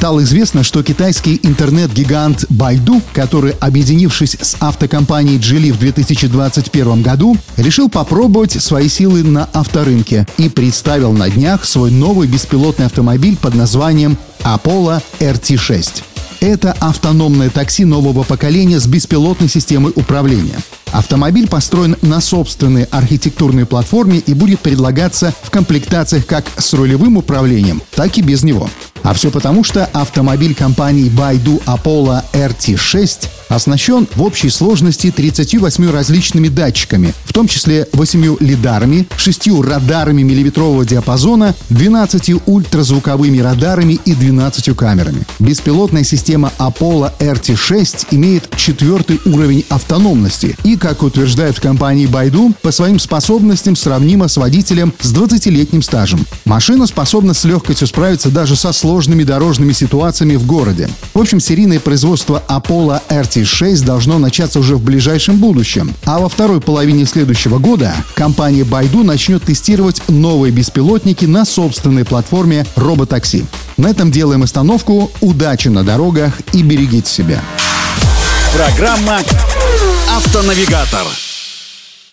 Стало известно, что китайский интернет-гигант Baidu, который, объединившись с автокомпанией Geely в 2021 году, решил попробовать свои силы на авторынке и представил на днях свой новый беспилотный автомобиль под названием Apollo RT6. Это автономное такси нового поколения с беспилотной системой управления. Автомобиль построен на собственной архитектурной платформе и будет предлагаться в комплектациях как с рулевым управлением, так и без него. А все потому, что автомобиль компании Baidu Apollo RT6 оснащен в общей сложности 38 различными датчиками, в том числе 8 лидарами, 6 радарами миллиметрового диапазона, 12 ультразвуковыми радарами и 12 камерами. Беспилотная система Apollo RT6 имеет четвертый уровень автономности и, как утверждают в компании Baidu, по своим способностям сравнима с водителем с 20-летним стажем. Машина способна с легкостью справиться даже со сложными сложными дорожными ситуациями в городе. В общем, серийное производство Apollo RT6 должно начаться уже в ближайшем будущем. А во второй половине следующего года компания Baidu начнет тестировать новые беспилотники на собственной платформе роботакси. На этом делаем остановку. Удачи на дорогах и берегите себя. Программа «Автонавигатор».